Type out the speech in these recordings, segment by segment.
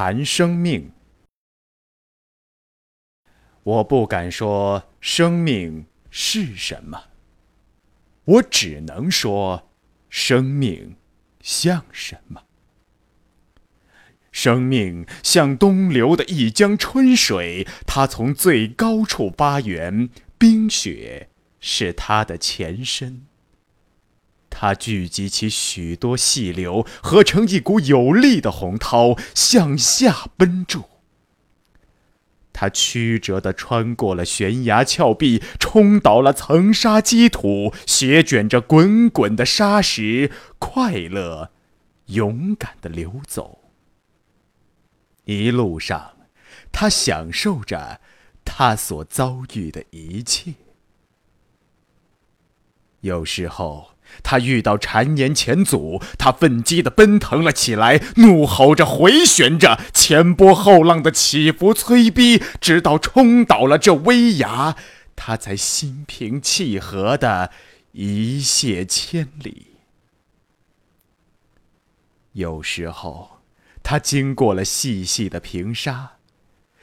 谈生命，我不敢说生命是什么，我只能说生命像什么。生命像东流的一江春水，它从最高处发源，冰雪是它的前身。它聚集起许多细流，合成一股有力的洪涛，向下奔注。它曲折地穿过了悬崖峭壁，冲倒了层沙积土，斜卷着滚滚的沙石，快乐、勇敢地流走。一路上，他享受着他所遭遇的一切。有时候，他遇到谗言前阻，他奋激地奔腾了起来，怒吼着，回旋着，前波后浪的起伏催逼，直到冲倒了这危崖，他才心平气和地一泻千里。有时候，他经过了细细的平沙，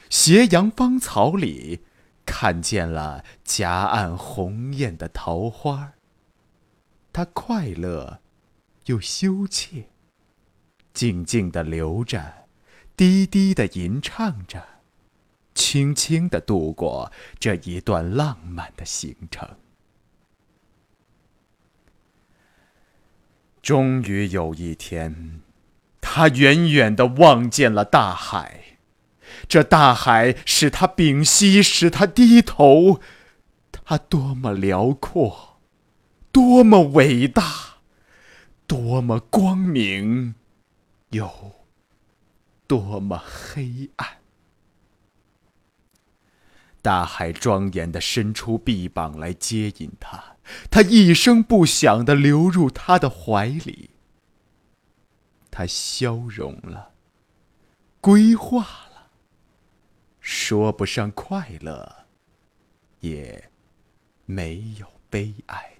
斜阳芳草里，看见了夹岸红艳的桃花。他快乐，又羞怯，静静地流着，低低地吟唱着，轻轻地度过这一段浪漫的行程。终于有一天，他远远地望见了大海，这大海使他屏息，使他低头，它多么辽阔！多么伟大，多么光明，又多么黑暗！大海庄严的伸出臂膀来接引他，他一声不响的流入他的怀里。他消融了，归化了，说不上快乐，也没有悲哀。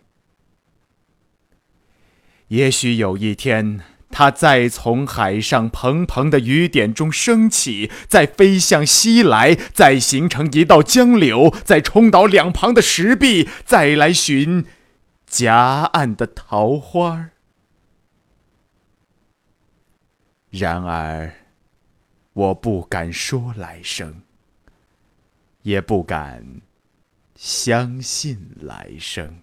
也许有一天，它再从海上蓬蓬的雨点中升起，再飞向西来，再形成一道江流，再冲倒两旁的石壁，再来寻夹岸的桃花。然而，我不敢说来生，也不敢相信来生。